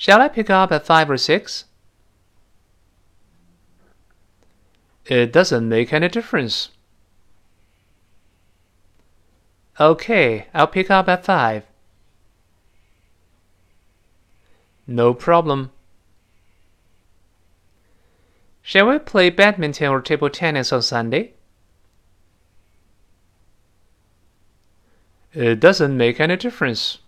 Shall I pick up at five or six? It doesn't make any difference. Okay, I'll pick up at five. No problem. Shall we play badminton or table tennis on Sunday? It doesn't make any difference.